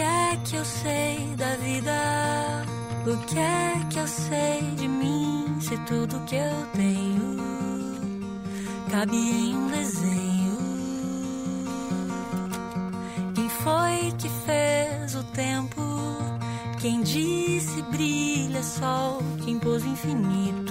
Que é que eu sei da vida? O que é que eu sei de mim? Se tudo que eu tenho cabe em um desenho. Quem foi que fez o tempo? Quem disse brilha sol? Quem pôs infinito?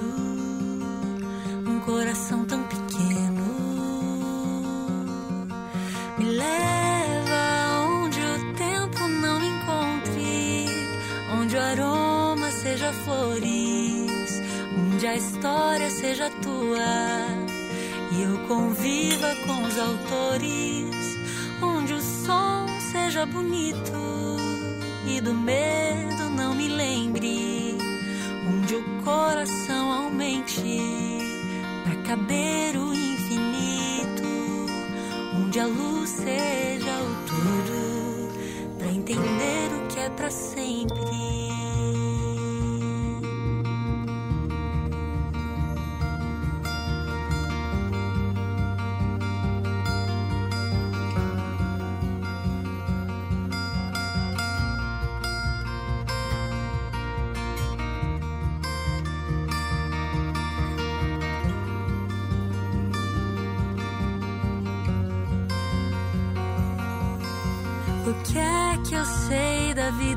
Conviva com os autores, onde o som seja bonito e do medo não me lembre, onde o coração aumente para caber o infinito, onde a luz seja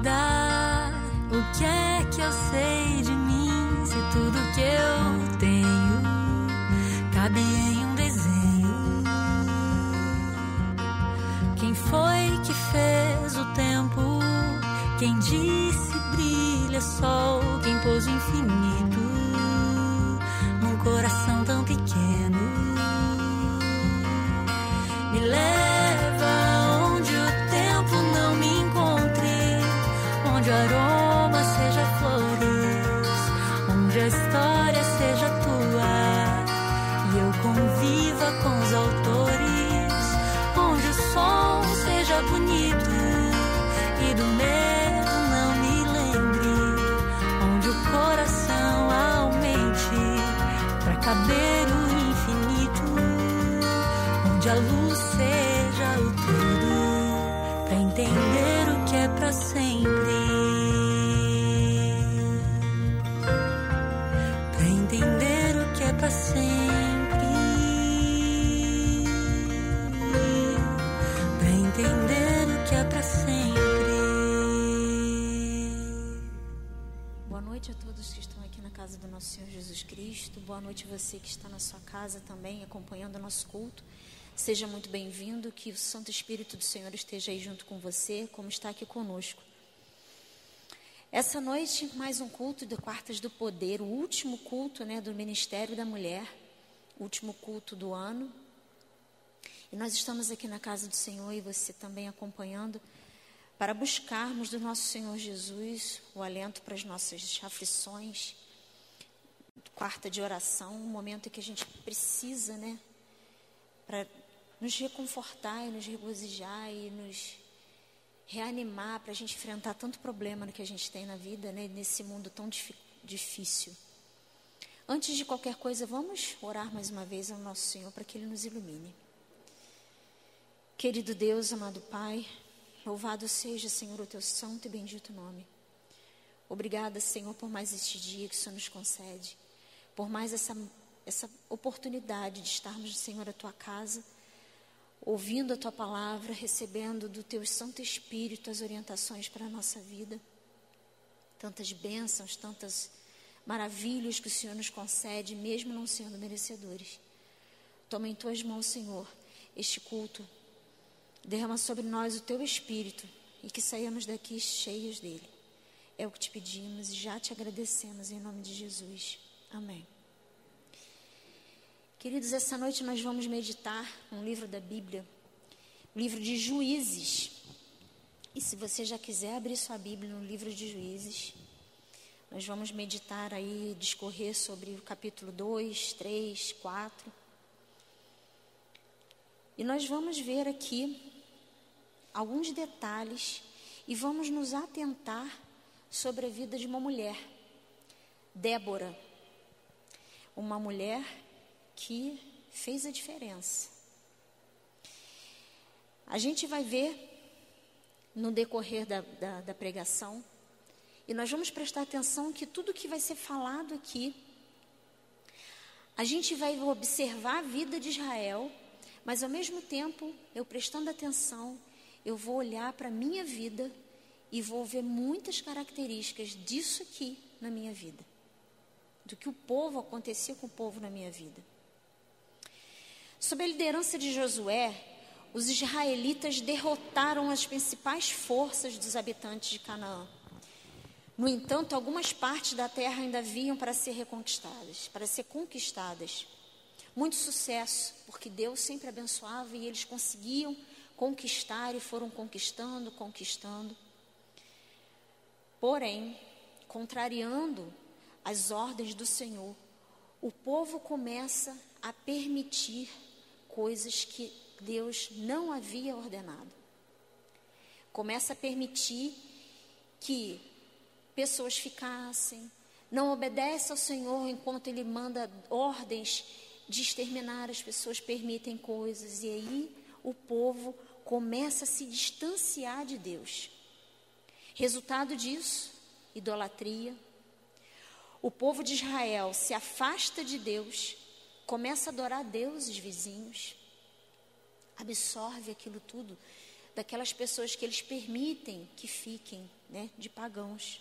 O que é que eu sei de mim? Se tudo que eu tenho cabe em um desenho. Quem foi que fez o tempo? Quem disse brilha sol? Quem pôs o infinito você que está na sua casa também acompanhando o nosso culto. Seja muito bem-vindo, que o Santo Espírito do Senhor esteja aí junto com você, como está aqui conosco. Essa noite, mais um culto de Quartas do Poder, o último culto né, do Ministério da Mulher, o último culto do ano. E nós estamos aqui na casa do Senhor e você também acompanhando para buscarmos do nosso Senhor Jesus o alento para as nossas aflições. Quarta de oração, um momento que a gente precisa, né, para nos reconfortar e nos regozijar e nos reanimar para a gente enfrentar tanto problema que a gente tem na vida, né, nesse mundo tão dif difícil. Antes de qualquer coisa, vamos orar mais uma vez ao nosso Senhor para que Ele nos ilumine. Querido Deus, amado Pai, louvado seja, Senhor, o teu santo e bendito nome. Obrigada, Senhor, por mais este dia que o Senhor nos concede, por mais essa, essa oportunidade de estarmos, Senhor, à tua casa, ouvindo a tua palavra, recebendo do teu Santo Espírito as orientações para a nossa vida. Tantas bênçãos, tantas maravilhas que o Senhor nos concede, mesmo não sendo merecedores. Toma em tuas mãos, Senhor, este culto. Derrama sobre nós o teu Espírito e que saímos daqui cheios dele. É o que te pedimos e já te agradecemos em nome de Jesus. Amém. Queridos, essa noite nós vamos meditar um livro da Bíblia, o livro de Juízes. E se você já quiser abrir sua Bíblia no livro de Juízes, nós vamos meditar aí, discorrer sobre o capítulo 2, 3, 4. E nós vamos ver aqui alguns detalhes e vamos nos atentar sobre a vida de uma mulher, Débora. Uma mulher que fez a diferença. A gente vai ver no decorrer da, da, da pregação. E nós vamos prestar atenção que tudo que vai ser falado aqui, a gente vai observar a vida de Israel, mas ao mesmo tempo, eu prestando atenção, eu vou olhar para a minha vida e vou ver muitas características disso aqui na minha vida. Do que o povo acontecia com o povo na minha vida. Sob a liderança de Josué, os israelitas derrotaram as principais forças dos habitantes de Canaã. No entanto, algumas partes da terra ainda vinham para ser reconquistadas, para ser conquistadas. Muito sucesso, porque Deus sempre abençoava e eles conseguiam conquistar e foram conquistando, conquistando. Porém, contrariando as ordens do Senhor, o povo começa a permitir coisas que Deus não havia ordenado. Começa a permitir que pessoas ficassem, não obedece ao Senhor enquanto Ele manda ordens de exterminar as pessoas, permitem coisas, e aí o povo começa a se distanciar de Deus. Resultado disso, idolatria. O povo de Israel se afasta de Deus começa a adorar deuses vizinhos, absorve aquilo tudo daquelas pessoas que eles permitem que fiquem, né, de pagãos.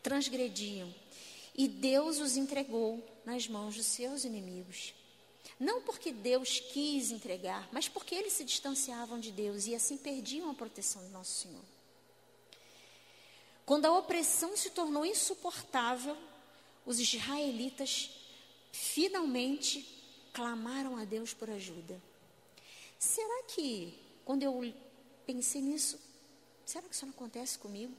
Transgrediam e Deus os entregou nas mãos dos seus inimigos. Não porque Deus quis entregar, mas porque eles se distanciavam de Deus e assim perdiam a proteção do nosso Senhor. Quando a opressão se tornou insuportável, os israelitas finalmente clamaram a Deus por ajuda. Será que, quando eu pensei nisso, será que isso não acontece comigo?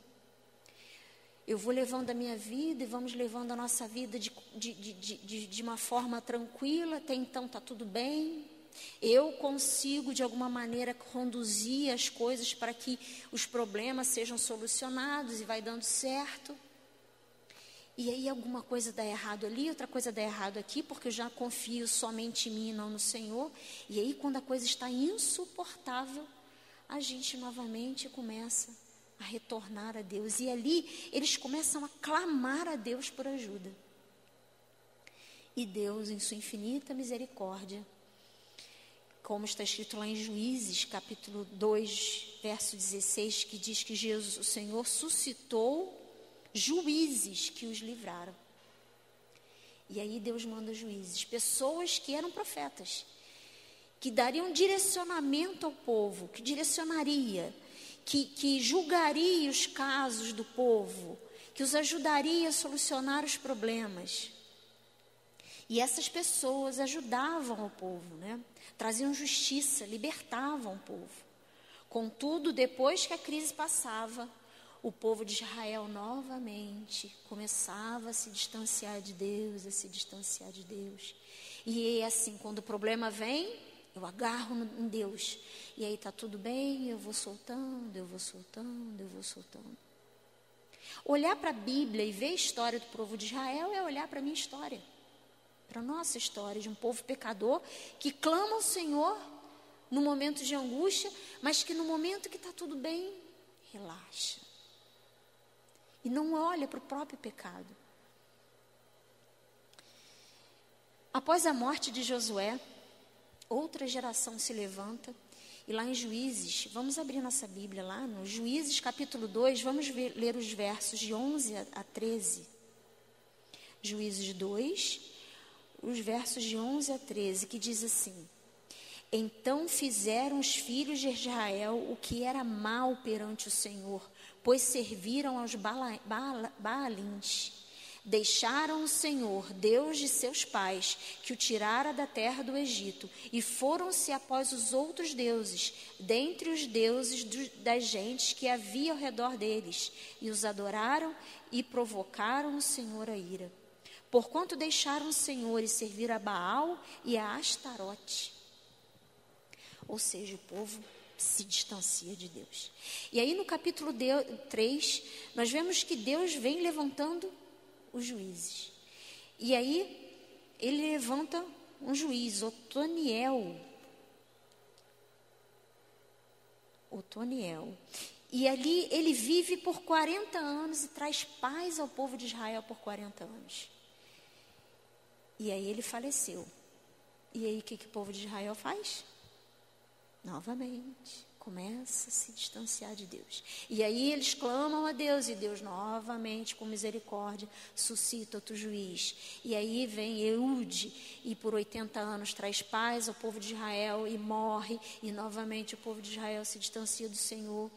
Eu vou levando a minha vida e vamos levando a nossa vida de, de, de, de, de uma forma tranquila, até então está tudo bem. Eu consigo, de alguma maneira, conduzir as coisas para que os problemas sejam solucionados e vai dando certo. E aí alguma coisa dá errado ali, outra coisa dá errado aqui, porque eu já confio somente em mim e não no Senhor. E aí quando a coisa está insuportável, a gente novamente começa a retornar a Deus. E ali eles começam a clamar a Deus por ajuda. E Deus, em sua infinita misericórdia, como está escrito lá em Juízes, capítulo 2, verso 16, que diz que Jesus, o Senhor, suscitou juízes que os livraram. E aí Deus manda juízes, pessoas que eram profetas, que dariam direcionamento ao povo, que direcionaria, que, que julgaria os casos do povo, que os ajudaria a solucionar os problemas. E essas pessoas ajudavam o povo, né? traziam justiça, libertavam o povo. Contudo, depois que a crise passava, o povo de Israel novamente começava a se distanciar de Deus, a se distanciar de Deus. E é assim, quando o problema vem, eu agarro em Deus. E aí está tudo bem, eu vou soltando, eu vou soltando, eu vou soltando. Olhar para a Bíblia e ver a história do povo de Israel é olhar para a minha história, para a nossa história de um povo pecador que clama ao Senhor no momento de angústia, mas que no momento que está tudo bem, relaxa e não olha para o próprio pecado. Após a morte de Josué, outra geração se levanta, e lá em Juízes, vamos abrir nossa Bíblia lá, no Juízes capítulo 2, vamos ver, ler os versos de 11 a 13. Juízes 2, os versos de 11 a 13, que diz assim: Então fizeram os filhos de Israel o que era mal perante o Senhor, pois serviram aos Baalins. Deixaram o Senhor, Deus de seus pais, que o tirara da terra do Egito, e foram-se após os outros deuses, dentre os deuses do, das gentes que havia ao redor deles, e os adoraram e provocaram o Senhor a ira. Porquanto deixaram o Senhor e serviram a Baal e a Astarote. Ou seja, o povo se distancia de Deus. E aí no capítulo 3, nós vemos que Deus vem levantando os juízes. E aí ele levanta um juiz, Otoniel. Otoniel. E ali ele vive por 40 anos e traz paz ao povo de Israel por 40 anos. E aí ele faleceu. E aí o que, que o povo de Israel faz? Novamente, começa a se distanciar de Deus. E aí eles clamam a Deus, e Deus novamente, com misericórdia, suscita outro juiz. E aí vem Eude, e por 80 anos traz paz ao povo de Israel, e morre, e novamente o povo de Israel se distancia do Senhor.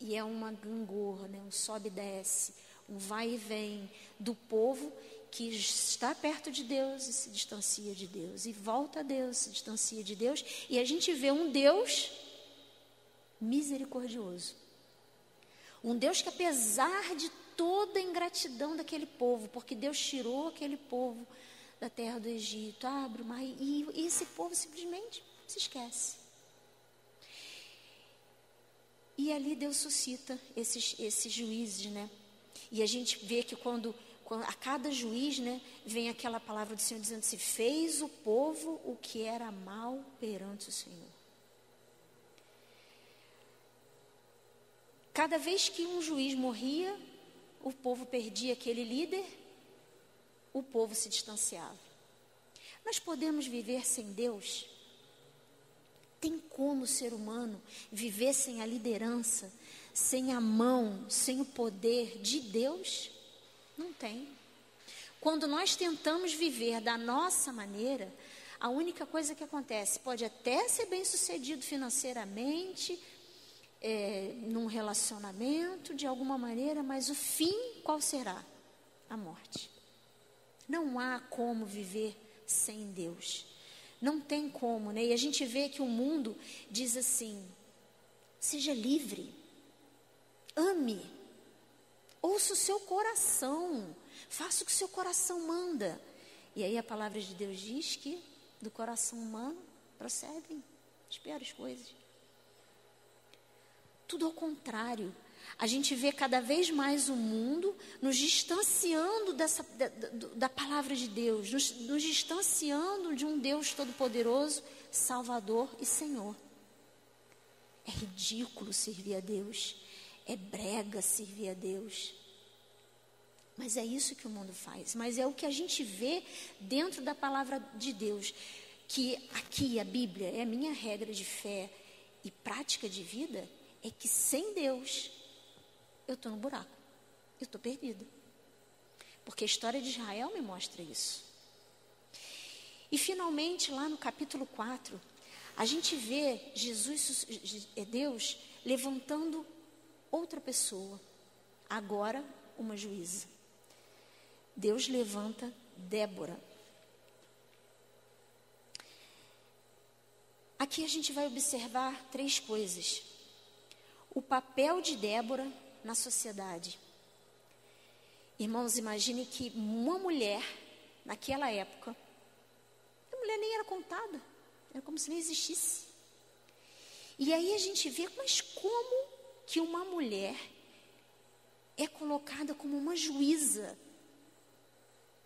E é uma gangorra, né? um sobe e desce, um vai e vem do povo que está perto de Deus e se distancia de Deus, e volta a Deus, se distancia de Deus, e a gente vê um Deus misericordioso. Um Deus que, apesar de toda a ingratidão daquele povo, porque Deus tirou aquele povo da terra do Egito, abre o mar, e, e esse povo simplesmente se esquece. E ali Deus suscita esses, esses juízes, né? E a gente vê que quando a cada juiz, né, vem aquela palavra do Senhor dizendo assim: fez o povo o que era mal perante o Senhor. Cada vez que um juiz morria, o povo perdia aquele líder, o povo se distanciava. Nós podemos viver sem Deus? Tem como o ser humano viver sem a liderança, sem a mão, sem o poder de Deus? Não tem. Quando nós tentamos viver da nossa maneira, a única coisa que acontece pode até ser bem sucedido financeiramente, é, num relacionamento, de alguma maneira, mas o fim qual será? A morte. Não há como viver sem Deus. Não tem como, né? E a gente vê que o mundo diz assim: seja livre, ame, Ouça o seu coração. Faça o que o seu coração manda. E aí a palavra de Deus diz que do coração humano procedem as piores coisas. Tudo ao contrário. A gente vê cada vez mais o mundo nos distanciando dessa, da, da, da palavra de Deus, nos, nos distanciando de um Deus todo-poderoso, Salvador e Senhor. É ridículo servir a Deus. É brega servir a Deus. Mas é isso que o mundo faz. Mas é o que a gente vê dentro da palavra de Deus. Que aqui a Bíblia é a minha regra de fé e prática de vida. É que sem Deus eu estou no buraco. Eu estou perdida. Porque a história de Israel me mostra isso. E finalmente, lá no capítulo 4, a gente vê Jesus, é Deus, levantando outra pessoa, agora uma juíza. Deus levanta Débora. Aqui a gente vai observar três coisas. O papel de Débora na sociedade. Irmãos, imagine que uma mulher, naquela época, a mulher nem era contada, era como se nem existisse. E aí a gente vê, mas como que uma mulher é colocada como uma juíza,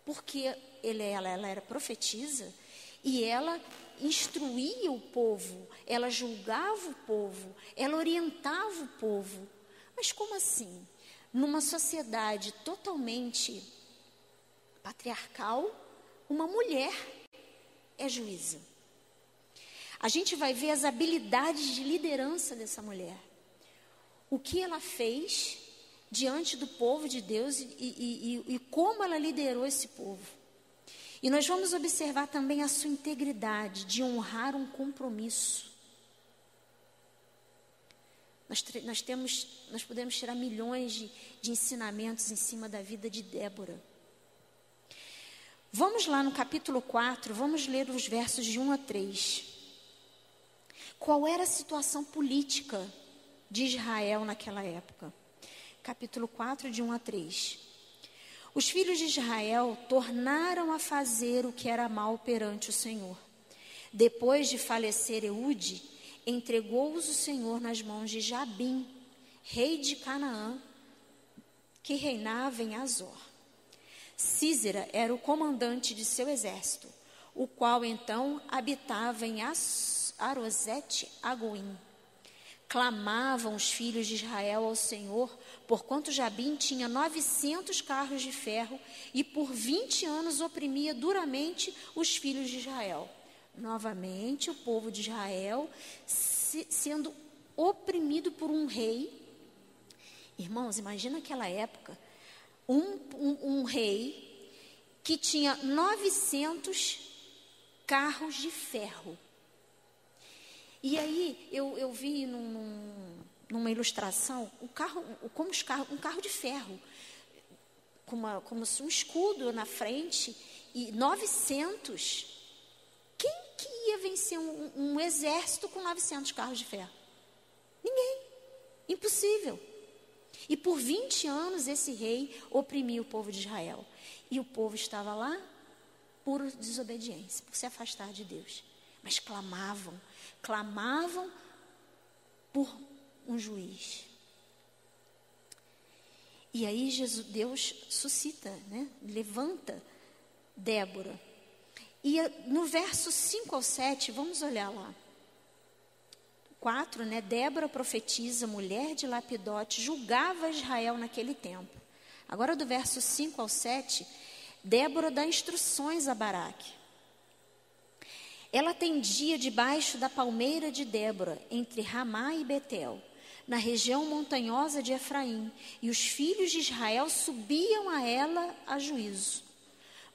porque ele, ela, ela era profetisa e ela instruía o povo, ela julgava o povo, ela orientava o povo. Mas como assim? Numa sociedade totalmente patriarcal, uma mulher é juíza. A gente vai ver as habilidades de liderança dessa mulher o que ela fez diante do povo de Deus e, e, e, e como ela liderou esse povo. E nós vamos observar também a sua integridade de honrar um compromisso. Nós, nós, temos, nós podemos tirar milhões de, de ensinamentos em cima da vida de Débora. Vamos lá no capítulo 4, vamos ler os versos de 1 a 3. Qual era a situação política de Israel naquela época. Capítulo 4, de 1 a 3. Os filhos de Israel tornaram a fazer o que era mal perante o Senhor. Depois de falecer Eude, entregou-os o Senhor nas mãos de Jabim, rei de Canaã, que reinava em Azor. Císera era o comandante de seu exército, o qual então habitava em Arosete Agoim. Clamavam os filhos de Israel ao Senhor, porquanto Jabim tinha 900 carros de ferro e por 20 anos oprimia duramente os filhos de Israel. Novamente, o povo de Israel se, sendo oprimido por um rei. Irmãos, imagina aquela época, um, um, um rei que tinha 900 carros de ferro. E aí eu, eu vi num, numa ilustração o carro, como os carros, um carro de ferro, com uma, como um escudo na frente e 900. Quem que ia vencer um, um exército com 900 carros de ferro? Ninguém. Impossível. E por 20 anos esse rei oprimia o povo de Israel. E o povo estava lá por desobediência, por se afastar de Deus. Mas clamavam, clamavam por um juiz. E aí Jesus, Deus suscita, né? levanta Débora. E no verso 5 ao 7, vamos olhar lá. 4, né? Débora profetiza, mulher de Lapidote, julgava Israel naquele tempo. Agora do verso 5 ao 7, Débora dá instruções a Baraque. Ela tendia debaixo da palmeira de Débora, entre Ramá e Betel, na região montanhosa de Efraim, e os filhos de Israel subiam a ela a juízo.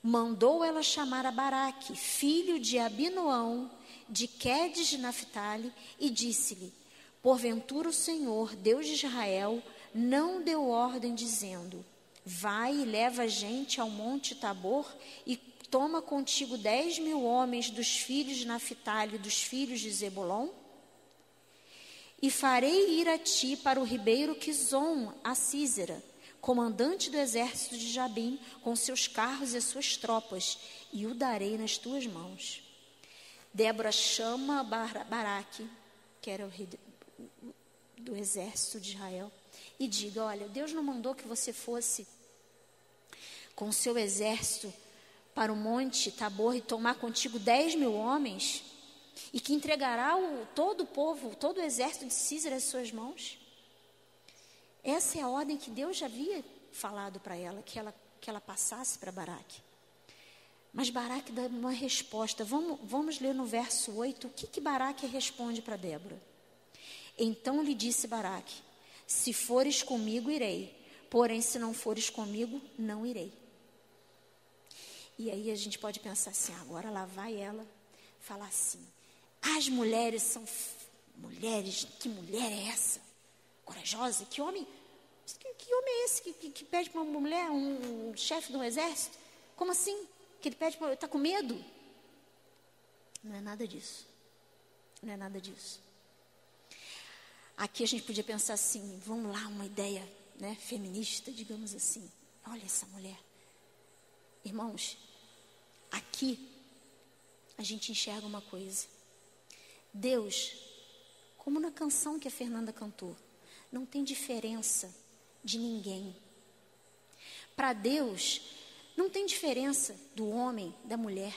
Mandou ela chamar a Baraque, filho de Abinoão, de Quedes de Naphtali, e disse-lhe: Porventura o Senhor, Deus de Israel, não deu ordem dizendo: Vai e leva a gente ao monte Tabor e Toma contigo dez mil homens dos filhos de Naphtali e dos filhos de Zebulon, e farei ir a ti para o ribeiro Quizon, a Císera, comandante do exército de Jabim, com seus carros e suas tropas, e o darei nas tuas mãos. Débora chama Baraque, que era o rei do exército de Israel, e diga: Olha, Deus não mandou que você fosse com o seu exército para o monte Tabor e tomar contigo dez mil homens, e que entregará o, todo o povo, todo o exército de Císera às suas mãos? Essa é a ordem que Deus já havia falado para ela, que ela, que ela passasse para Baraque. Mas Baraque dá uma resposta. Vamos, vamos ler no verso 8 o que, que Baraque responde para Débora. Então lhe disse Baraque: Se fores comigo, irei. Porém, se não fores comigo, não irei. E aí a gente pode pensar assim, agora lá vai ela falar assim, as mulheres são mulheres, que mulher é essa? Corajosa, que homem, que, que homem é esse que, que, que pede para uma mulher, um, um chefe de um exército? Como assim? Que ele pede para, está com medo? Não é nada disso. Não é nada disso. Aqui a gente podia pensar assim, vamos lá, uma ideia né, feminista, digamos assim. Olha essa mulher. Irmãos, aqui a gente enxerga uma coisa. Deus, como na canção que a Fernanda cantou, não tem diferença de ninguém. Para Deus, não tem diferença do homem, da mulher,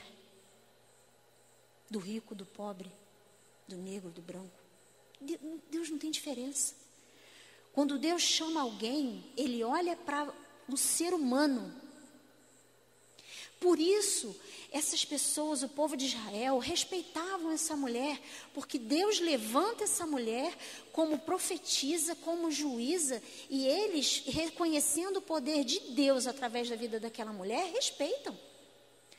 do rico, do pobre, do negro, do branco. Deus não tem diferença. Quando Deus chama alguém, Ele olha para o ser humano por isso, essas pessoas, o povo de Israel, respeitavam essa mulher, porque Deus levanta essa mulher como profetisa, como juíza, e eles, reconhecendo o poder de Deus através da vida daquela mulher, respeitam.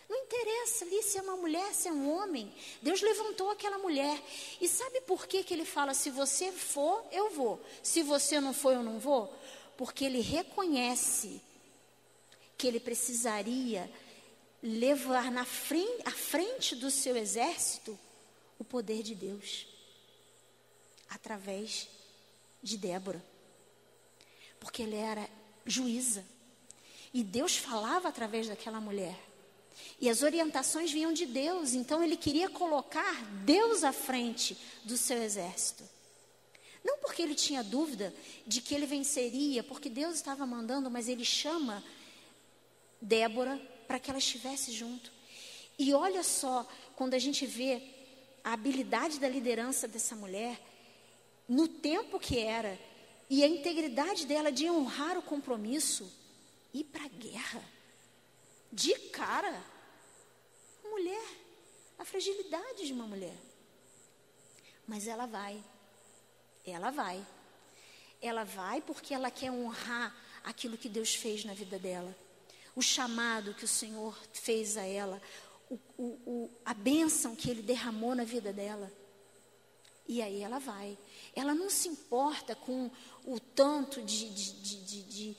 Não interessa ali se é uma mulher, se é um homem. Deus levantou aquela mulher. E sabe por que, que ele fala: se você for, eu vou. Se você não for, eu não vou? Porque ele reconhece que ele precisaria levar na frente, à frente do seu exército o poder de Deus através de Débora. Porque ela era juíza. E Deus falava através daquela mulher. E as orientações vinham de Deus, então ele queria colocar Deus à frente do seu exército. Não porque ele tinha dúvida de que ele venceria, porque Deus estava mandando, mas ele chama Débora para que ela estivesse junto. E olha só, quando a gente vê a habilidade da liderança dessa mulher, no tempo que era, e a integridade dela de honrar o compromisso, ir para a guerra. De cara. Mulher. A fragilidade de uma mulher. Mas ela vai. Ela vai. Ela vai porque ela quer honrar aquilo que Deus fez na vida dela. O chamado que o Senhor fez a ela. O, o, o, a bênção que Ele derramou na vida dela. E aí ela vai. Ela não se importa com o tanto de, de, de, de,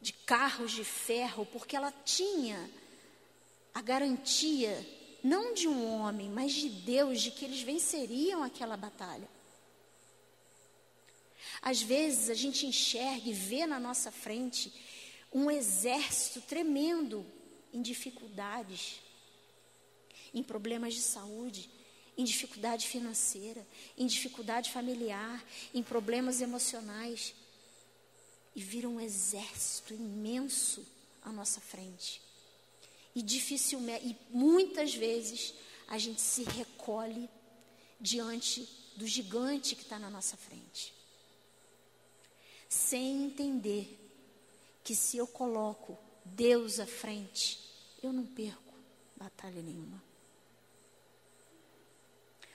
de, carros de ferro, porque ela tinha a garantia, não de um homem, mas de Deus, de que eles venceriam aquela batalha. Às vezes a gente enxerga e vê na nossa frente um exército tremendo em dificuldades, em problemas de saúde, em dificuldade financeira, em dificuldade familiar, em problemas emocionais. E vira um exército imenso à nossa frente. E dificilmente, e muitas vezes, a gente se recolhe diante do gigante que está na nossa frente. Sem entender que se eu coloco Deus à frente, eu não perco batalha nenhuma.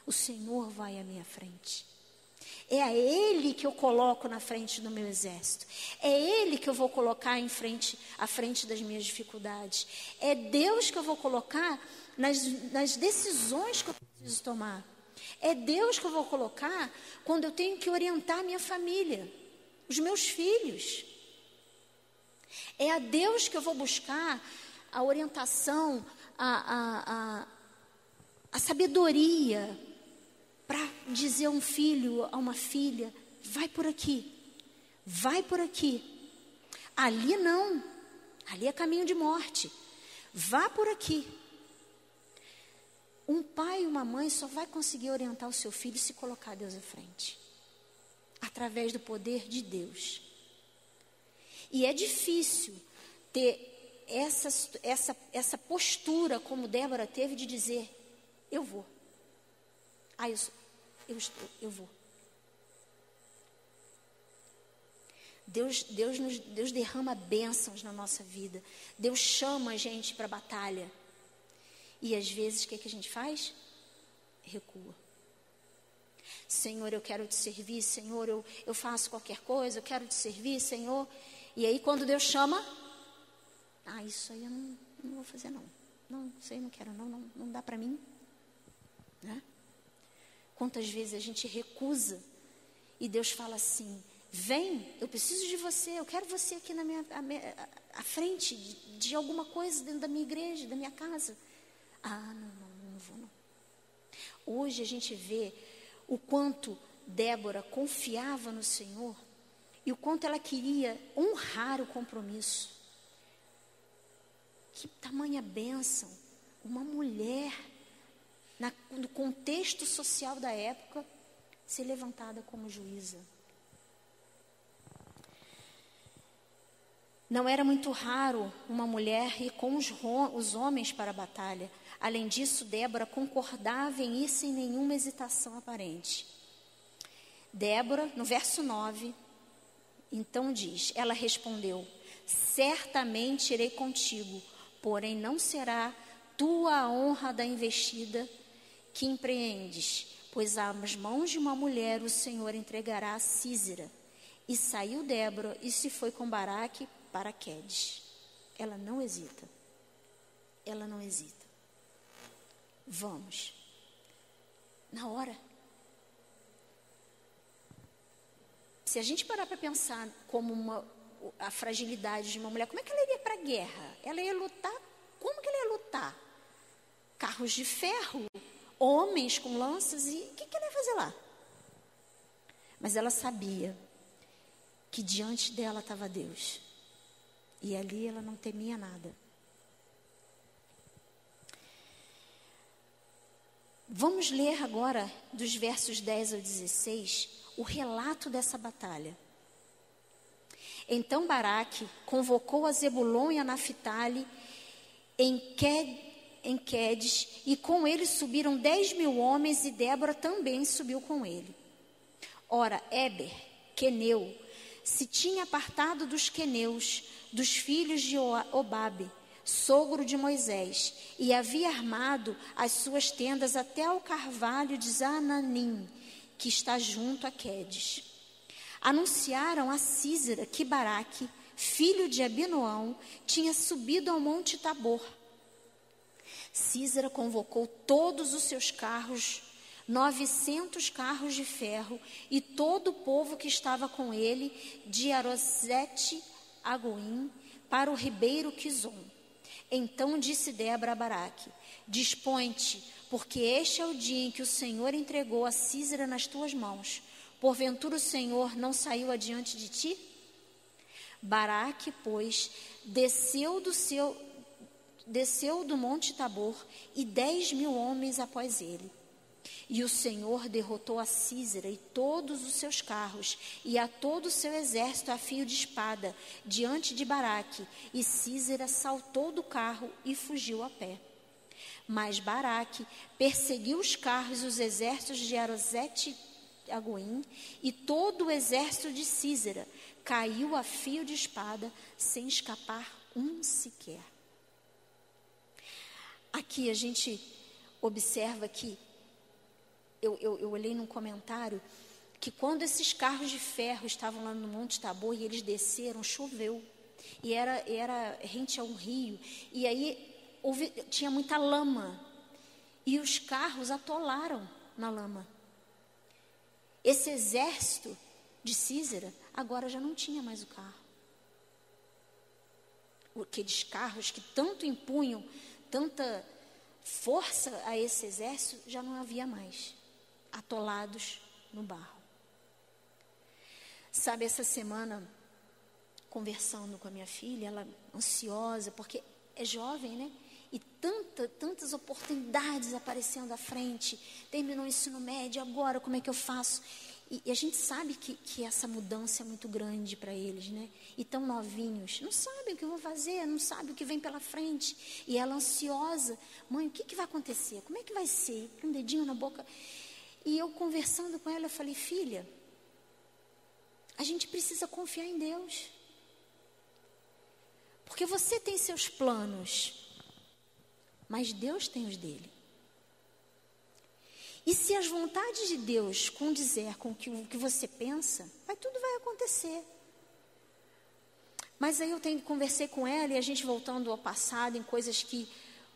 O Senhor vai à minha frente. É a Ele que eu coloco na frente do meu exército. É Ele que eu vou colocar em frente, à frente das minhas dificuldades. É Deus que eu vou colocar nas, nas decisões que eu preciso tomar. É Deus que eu vou colocar quando eu tenho que orientar minha família, os meus filhos. É a Deus que eu vou buscar a orientação, a, a, a, a sabedoria, para dizer a um filho, a uma filha: vai por aqui, vai por aqui. Ali não, ali é caminho de morte. Vá por aqui. Um pai e uma mãe só vai conseguir orientar o seu filho se colocar Deus à frente através do poder de Deus. E é difícil ter essa, essa, essa postura, como Débora teve, de dizer: Eu vou. Ah, eu, eu estou, eu vou. Deus, Deus, nos, Deus derrama bênçãos na nossa vida. Deus chama a gente para a batalha. E às vezes o que, é que a gente faz? Recua. Senhor, eu quero te servir, Senhor, eu, eu faço qualquer coisa, eu quero te servir, Senhor. E aí quando Deus chama, ah, isso aí eu não, não vou fazer não. Não, isso aí eu não quero não, não, não dá para mim. Né? Quantas vezes a gente recusa e Deus fala assim: vem, eu preciso de você, eu quero você aqui na minha, à frente de, de, alguma coisa dentro da minha igreja, da minha casa. Ah, não, não, não vou não. Hoje a gente vê o quanto Débora confiava no Senhor e o quanto ela queria honrar o compromisso. Que tamanha bênção! Uma mulher na, no contexto social da época, ser levantada como juíza. Não era muito raro uma mulher ir com os, os, homens para a batalha. Além disso, Débora concordava em ir sem nenhuma hesitação aparente. Débora, no verso 9, então diz: Ela respondeu: Certamente irei contigo, porém não será tua a honra da investida que empreendes, pois às mãos de uma mulher o Senhor entregará a Císera. E saiu Débora e se foi com Baraque para Quedes. Ela não hesita. Ela não hesita. Vamos. Na hora. Se a gente parar para pensar como uma, a fragilidade de uma mulher, como é que ela iria para a guerra? Ela ia lutar? Como que ela ia lutar? Carros de ferro, homens com lanças, e o que, que ela ia fazer lá? Mas ela sabia que diante dela estava Deus. E ali ela não temia nada. Vamos ler agora, dos versos 10 ao 16, o relato dessa batalha. Então Baraque convocou a Zebulon e a Naphtali em Qued em Quedes, e com ele subiram dez mil homens, e Débora também subiu com ele. Ora, Eber, queneu, se tinha apartado dos queneus, dos filhos de Obabe, sogro de Moisés, e havia armado as suas tendas até ao carvalho de Zananim, que está junto a Quedes. Anunciaram a Císera que Baraque, filho de Abinoão, tinha subido ao monte Tabor. Císera convocou todos os seus carros 900 carros de ferro e todo o povo que estava com ele, de Arosete a Goim, para o ribeiro Quizon. Então disse Débora a Baraque: Dispõe-te, porque este é o dia em que o Senhor entregou a Císera nas tuas mãos. Porventura o Senhor não saiu adiante de ti? Baraque, pois, desceu do seu desceu do monte Tabor e dez mil homens após ele. E o Senhor derrotou a Císera e todos os seus carros, e a todo o seu exército a fio de espada, diante de Baraque. E Císera saltou do carro e fugiu a pé. Mas Baraque perseguiu os carros e os exércitos de Arosete Agoim, e todo o exército de Císera caiu a fio de espada, sem escapar um sequer. Aqui a gente observa que eu, eu, eu olhei num comentário que quando esses carros de ferro estavam lá no Monte Tabor e eles desceram, choveu. E era, era rente a um rio. E aí houve, tinha muita lama. E os carros atolaram na lama. Esse exército de Císera agora já não tinha mais o carro. Aqueles carros que tanto impunham tanta força a esse exército já não havia mais atolados no barro. Sabe, essa semana, conversando com a minha filha, ela ansiosa, porque é jovem, né? Tanta, tantas oportunidades aparecendo à frente. Terminou o ensino médio, agora como é que eu faço? E, e a gente sabe que, que essa mudança é muito grande para eles, né? E tão novinhos, não sabem o que vão fazer, não sabem o que vem pela frente. E ela ansiosa, mãe, o que, que vai acontecer? Como é que vai ser? Um dedinho na boca. E eu conversando com ela, eu falei, filha, a gente precisa confiar em Deus. Porque você tem seus planos, mas Deus tem os dele. E se as vontades de Deus condizer com o que, que você pensa, vai, tudo vai acontecer. Mas aí eu tenho, conversei com ela e a gente voltando ao passado, em coisas que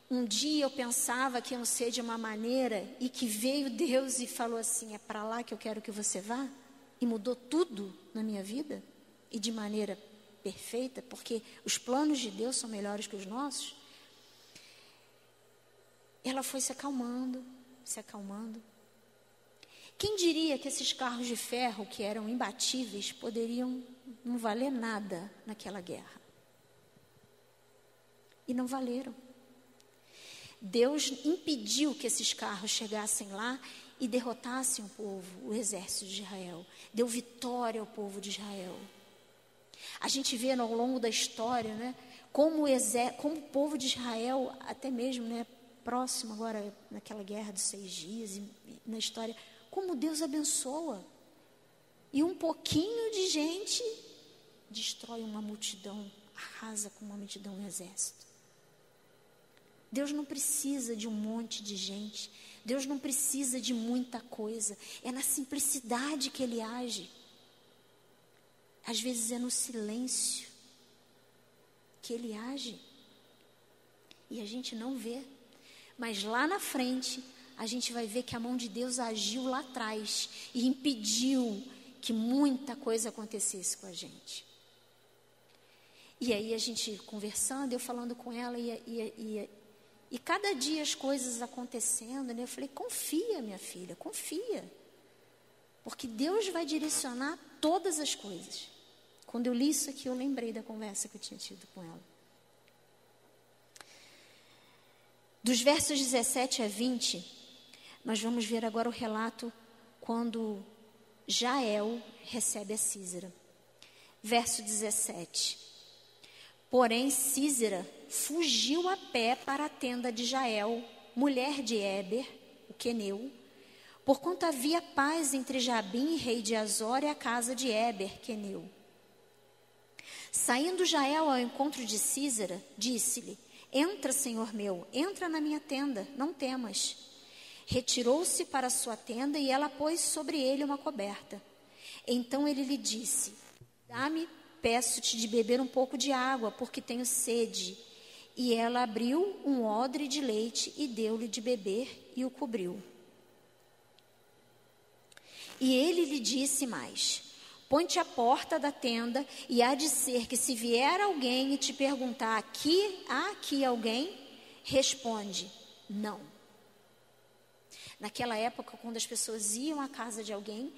um dia eu pensava que iam ser de uma maneira e que veio Deus e falou assim: é para lá que eu quero que você vá? E mudou tudo na minha vida e de maneira perfeita, porque os planos de Deus são melhores que os nossos. Ela foi se acalmando, se acalmando. Quem diria que esses carros de ferro, que eram imbatíveis, poderiam não valer nada naquela guerra? E não valeram. Deus impediu que esses carros chegassem lá e derrotassem o povo, o exército de Israel. Deu vitória ao povo de Israel. A gente vê ao longo da história, né, como o, exer como o povo de Israel, até mesmo, né, próximo agora naquela guerra dos seis dias, e, e na história, como Deus abençoa. E um pouquinho de gente destrói uma multidão, arrasa com uma multidão, um exército. Deus não precisa de um monte de gente. Deus não precisa de muita coisa. É na simplicidade que Ele age. Às vezes é no silêncio que Ele age. E a gente não vê. Mas lá na frente, a gente vai ver que a mão de Deus agiu lá atrás e impediu que muita coisa acontecesse com a gente. E aí a gente conversando, eu falando com ela, e, e, e, e cada dia as coisas acontecendo, né? Eu falei, confia, minha filha, confia. Porque Deus vai direcionar todas as coisas. Quando eu li isso aqui, eu lembrei da conversa que eu tinha tido com ela. Dos versos 17 a 20, nós vamos ver agora o relato quando Jael recebe a Císera. Verso 17. Porém, Císera fugiu a pé para a tenda de Jael, mulher de Eber, o queneu, Porquanto havia paz entre Jabim, rei de Azor, e a casa de Eber, queneu. Saindo Jael ao encontro de Císara, disse-lhe: Entra, senhor meu, entra na minha tenda, não temas. Retirou-se para sua tenda e ela pôs sobre ele uma coberta. Então ele lhe disse: Dá-me, peço-te de beber um pouco de água, porque tenho sede. E ela abriu um odre de leite e deu-lhe de beber e o cobriu. E ele lhe disse mais: Põe-te à porta da tenda, e há de ser que se vier alguém e te perguntar: aqui há aqui alguém? Responde: não. Naquela época, quando as pessoas iam à casa de alguém,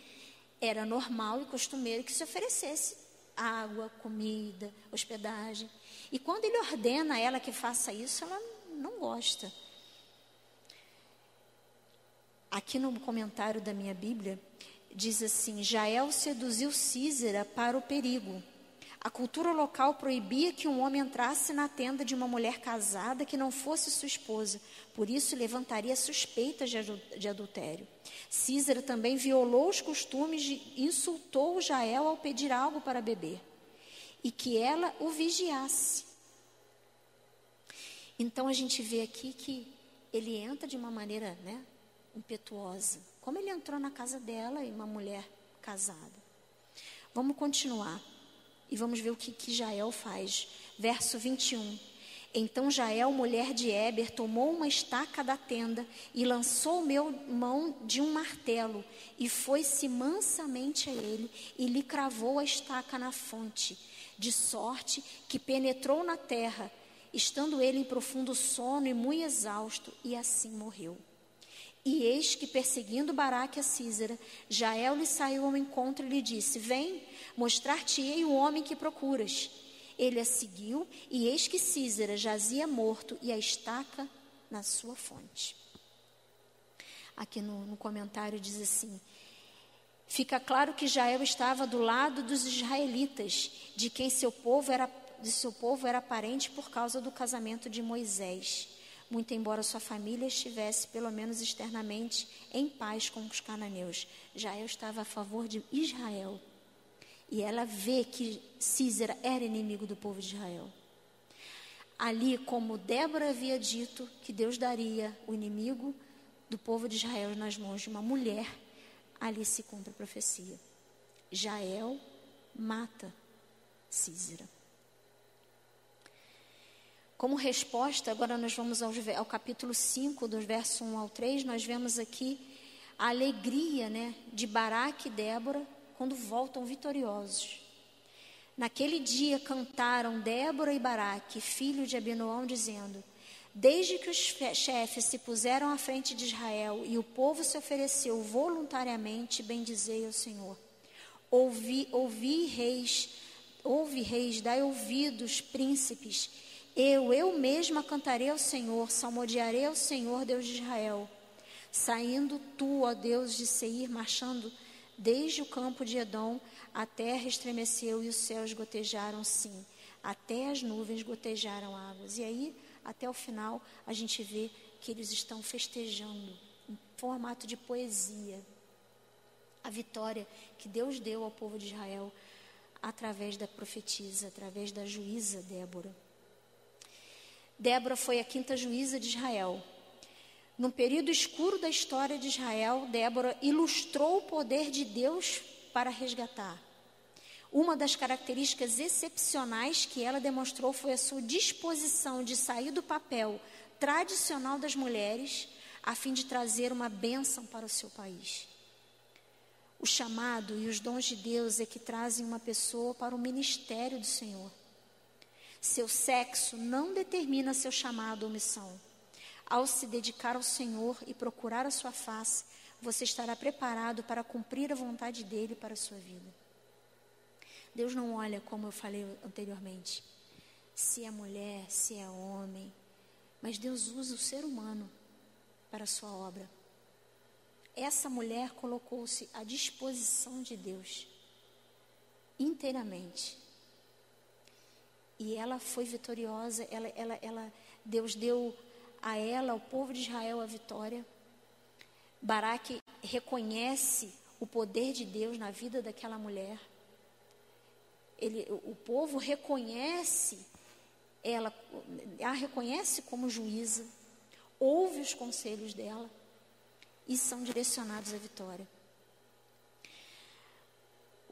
era normal e costumeiro que se oferecesse água, comida, hospedagem. E quando ele ordena a ela que faça isso, ela não gosta. Aqui no comentário da minha Bíblia, diz assim: Jael seduziu Císera para o perigo. A cultura local proibia que um homem entrasse na tenda de uma mulher casada que não fosse sua esposa, por isso levantaria suspeitas de adultério. Císera também violou os costumes e insultou Jael ao pedir algo para beber, e que ela o vigiasse. Então a gente vê aqui que ele entra de uma maneira né, impetuosa como ele entrou na casa dela e uma mulher casada. Vamos continuar e vamos ver o que, que Jael faz. Verso 21. Então Jael, mulher de Eber, tomou uma estaca da tenda e lançou meu mão de um martelo e foi-se mansamente a ele e lhe cravou a estaca na fonte, de sorte que penetrou na terra, estando ele em profundo sono e muito exausto, e assim morreu. E eis que, perseguindo Baraque a Císara, Jael lhe saiu ao encontro e lhe disse: Vem, mostrar-te-ei o homem que procuras. Ele a seguiu, e eis que Císara jazia morto e a estaca na sua fonte. Aqui no, no comentário diz assim: Fica claro que Jael estava do lado dos israelitas, de quem seu povo era, de seu povo era parente por causa do casamento de Moisés muito embora sua família estivesse, pelo menos externamente, em paz com os cananeus. Jael estava a favor de Israel. E ela vê que Císera era inimigo do povo de Israel. Ali, como Débora havia dito que Deus daria o inimigo do povo de Israel nas mãos de uma mulher, ali se cumpre a profecia. Jael mata Císera. Como resposta, agora nós vamos ao, ao capítulo 5, do verso 1 ao 3, nós vemos aqui a alegria né, de Baraque e Débora quando voltam vitoriosos. Naquele dia cantaram Débora e Baraque, filho de Abinoão, dizendo: Desde que os chefes se puseram à frente de Israel e o povo se ofereceu voluntariamente, bendizei ao Senhor. Ouvi, ouvi reis, ouve reis, dai ouvidos, príncipes, eu, eu mesma cantarei ao Senhor, salmodiarei ao Senhor, Deus de Israel. Saindo tu, ó Deus de Seir, marchando desde o campo de Edom, a terra estremeceu e os céus gotejaram sim, até as nuvens gotejaram águas. E aí, até o final, a gente vê que eles estão festejando, em formato de poesia, a vitória que Deus deu ao povo de Israel através da profetisa, através da juíza Débora. Débora foi a quinta juíza de Israel. Num período escuro da história de Israel, Débora ilustrou o poder de Deus para resgatar. Uma das características excepcionais que ela demonstrou foi a sua disposição de sair do papel tradicional das mulheres a fim de trazer uma bênção para o seu país. O chamado e os dons de Deus é que trazem uma pessoa para o ministério do Senhor. Seu sexo não determina seu chamado ou missão. Ao se dedicar ao Senhor e procurar a sua face, você estará preparado para cumprir a vontade dele para a sua vida. Deus não olha, como eu falei anteriormente, se é mulher, se é homem, mas Deus usa o ser humano para a sua obra. Essa mulher colocou-se à disposição de Deus inteiramente. E ela foi vitoriosa, ela, ela, ela, Deus deu a ela, ao povo de Israel, a vitória. Baraque reconhece o poder de Deus na vida daquela mulher. Ele, o povo reconhece ela, a reconhece como juíza, ouve os conselhos dela e são direcionados à vitória.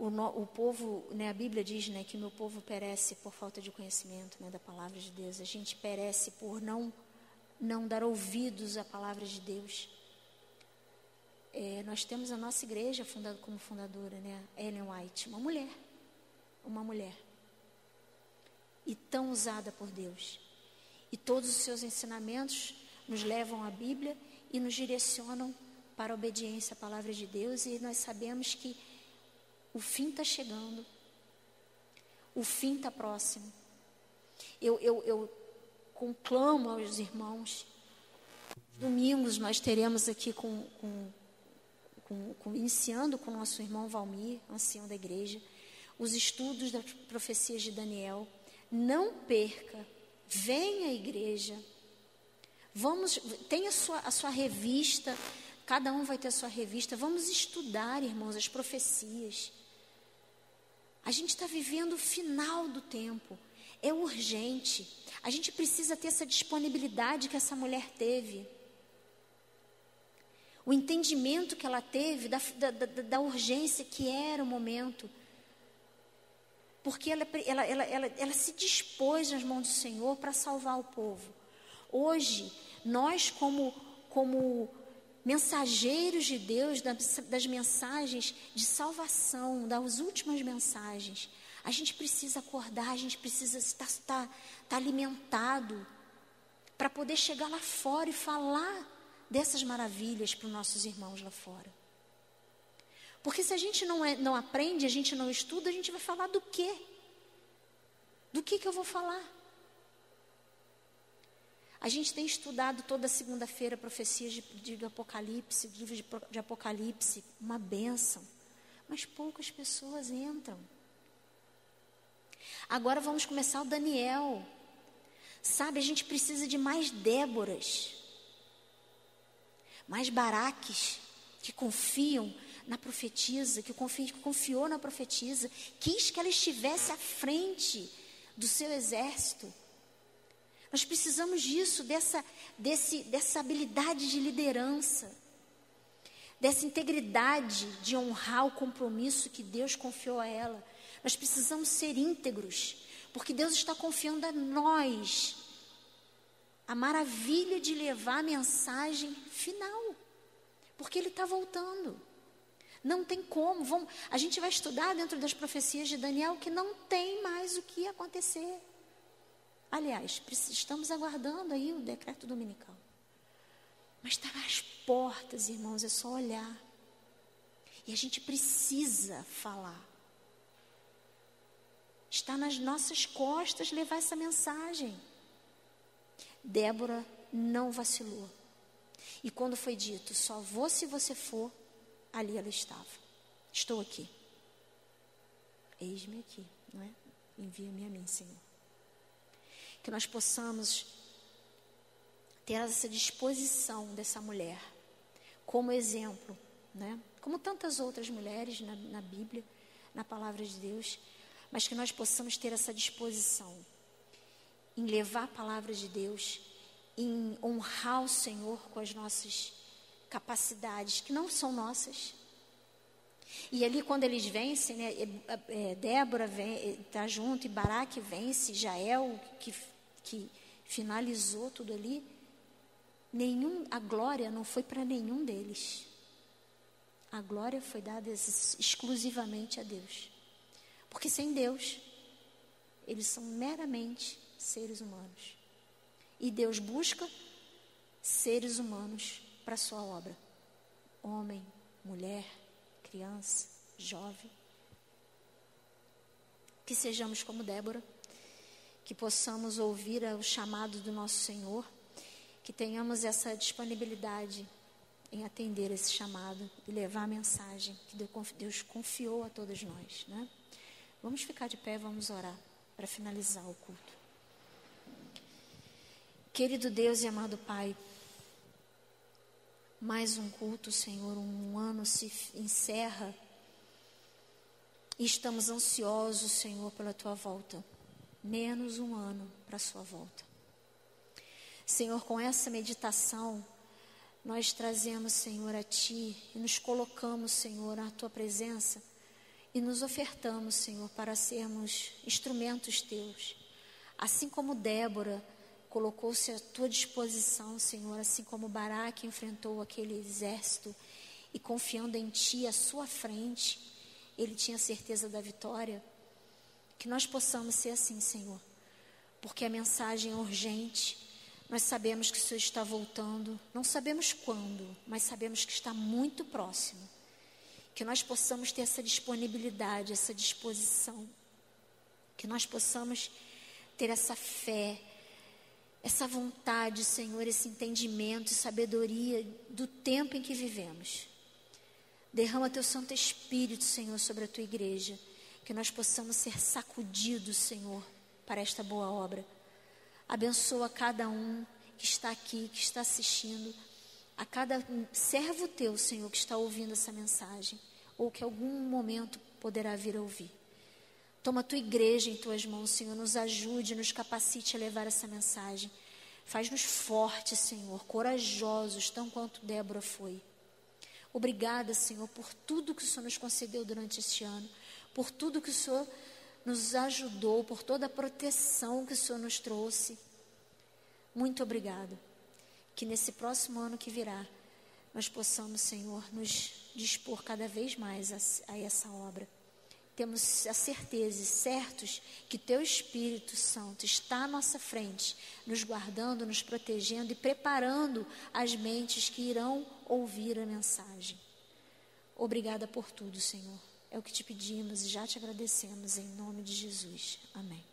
O, o povo, né, a Bíblia diz né, que o meu povo perece por falta de conhecimento né, da palavra de Deus. A gente perece por não, não dar ouvidos à palavra de Deus. É, nós temos a nossa igreja fundada como fundadora, né, Ellen White, uma mulher, uma mulher, e tão usada por Deus. E todos os seus ensinamentos nos levam à Bíblia e nos direcionam para a obediência à palavra de Deus, e nós sabemos que o fim está chegando, o fim está próximo. Eu, eu, eu conclamo aos irmãos, domingos nós teremos aqui com, com, com, com, iniciando com nosso irmão Valmir, ancião da igreja, os estudos das profecias de Daniel. Não perca, venha à igreja. Vamos, tenha a sua, a sua revista, cada um vai ter a sua revista. Vamos estudar, irmãos, as profecias. A gente está vivendo o final do tempo. É urgente. A gente precisa ter essa disponibilidade que essa mulher teve. O entendimento que ela teve da, da, da, da urgência que era o momento. Porque ela, ela, ela, ela, ela se dispôs nas mãos do Senhor para salvar o povo. Hoje, nós, como, como mensageiros de Deus, das, mensagens de salvação, das últimas mensagens, a gente precisa acordar, a gente precisa estar, estar, estar alimentado para poder chegar lá fora e falar dessas maravilhas para os nossos irmãos lá fora. Porque se a gente não, é, não aprende, a gente não estuda, a gente vai falar do quê? Do que, que eu vou falar? A gente tem estudado toda segunda-feira profecias de, de Apocalipse, livros de, de Apocalipse, uma benção. Mas poucas pessoas entram. Agora vamos começar o Daniel. Sabe, a gente precisa de mais Déboras, mais Baraques, que confiam na profetisa, que, que confiou na profetisa, quis que ela estivesse à frente do seu exército. Nós precisamos disso, dessa, desse, dessa habilidade de liderança, dessa integridade de honrar o compromisso que Deus confiou a ela. Nós precisamos ser íntegros, porque Deus está confiando a nós a maravilha de levar a mensagem final, porque Ele está voltando. Não tem como. Vamos, a gente vai estudar dentro das profecias de Daniel que não tem mais o que acontecer. Aliás, estamos aguardando aí o decreto dominical. Mas está às portas, irmãos, é só olhar. E a gente precisa falar. Está nas nossas costas levar essa mensagem. Débora não vacilou. E quando foi dito, só vou se você for, ali ela estava. Estou aqui. Eis-me aqui, não é? Envia-me a mim, Senhor que nós possamos ter essa disposição dessa mulher como exemplo, né? Como tantas outras mulheres na, na Bíblia, na palavra de Deus, mas que nós possamos ter essa disposição em levar a palavra de Deus, em honrar o Senhor com as nossas capacidades, que não são nossas. E ali, quando eles vencem, né, é, é, Débora está junto e Baraque vence, Jael, que que finalizou tudo ali, nenhum, a glória não foi para nenhum deles. A glória foi dada exclusivamente a Deus. Porque sem Deus, eles são meramente seres humanos. E Deus busca seres humanos para sua obra. Homem, mulher, criança, jovem. Que sejamos como Débora que possamos ouvir o chamado do nosso Senhor, que tenhamos essa disponibilidade em atender esse chamado e levar a mensagem que Deus confiou a todos nós. Né? Vamos ficar de pé, vamos orar para finalizar o culto. Querido Deus e amado Pai, Mais um culto, Senhor, um ano se encerra e estamos ansiosos, Senhor, pela tua volta. Menos um ano para a sua volta. Senhor, com essa meditação, nós trazemos, Senhor, a Ti e nos colocamos, Senhor, à Tua presença e nos ofertamos, Senhor, para sermos instrumentos Teus. Assim como Débora colocou-se à Tua disposição, Senhor, assim como Baraque enfrentou aquele exército e confiando em Ti à sua frente, ele tinha certeza da vitória. Que nós possamos ser assim, Senhor, porque a mensagem é urgente nós sabemos que o Senhor está voltando, não sabemos quando, mas sabemos que está muito próximo. Que nós possamos ter essa disponibilidade, essa disposição. Que nós possamos ter essa fé, essa vontade, Senhor, esse entendimento e sabedoria do tempo em que vivemos. Derrama teu Santo Espírito, Senhor, sobre a tua igreja. Que nós possamos ser sacudidos, Senhor, para esta boa obra. Abençoa cada um que está aqui, que está assistindo, a cada servo teu, Senhor, que está ouvindo essa mensagem, ou que algum momento poderá vir a ouvir. Toma a tua igreja em tuas mãos, Senhor, nos ajude, nos capacite a levar essa mensagem. Faz-nos fortes, Senhor, corajosos, tão quanto Débora foi. Obrigada, Senhor, por tudo que o Senhor nos concedeu durante este ano, por tudo que o Senhor nos ajudou, por toda a proteção que o Senhor nos trouxe. Muito obrigado. Que nesse próximo ano que virá, nós possamos, Senhor, nos dispor cada vez mais a, a essa obra. Temos a certeza e certos que Teu Espírito Santo está à nossa frente, nos guardando, nos protegendo e preparando as mentes que irão ouvir a mensagem. Obrigada por tudo, Senhor. É o que te pedimos e já te agradecemos em nome de Jesus. Amém.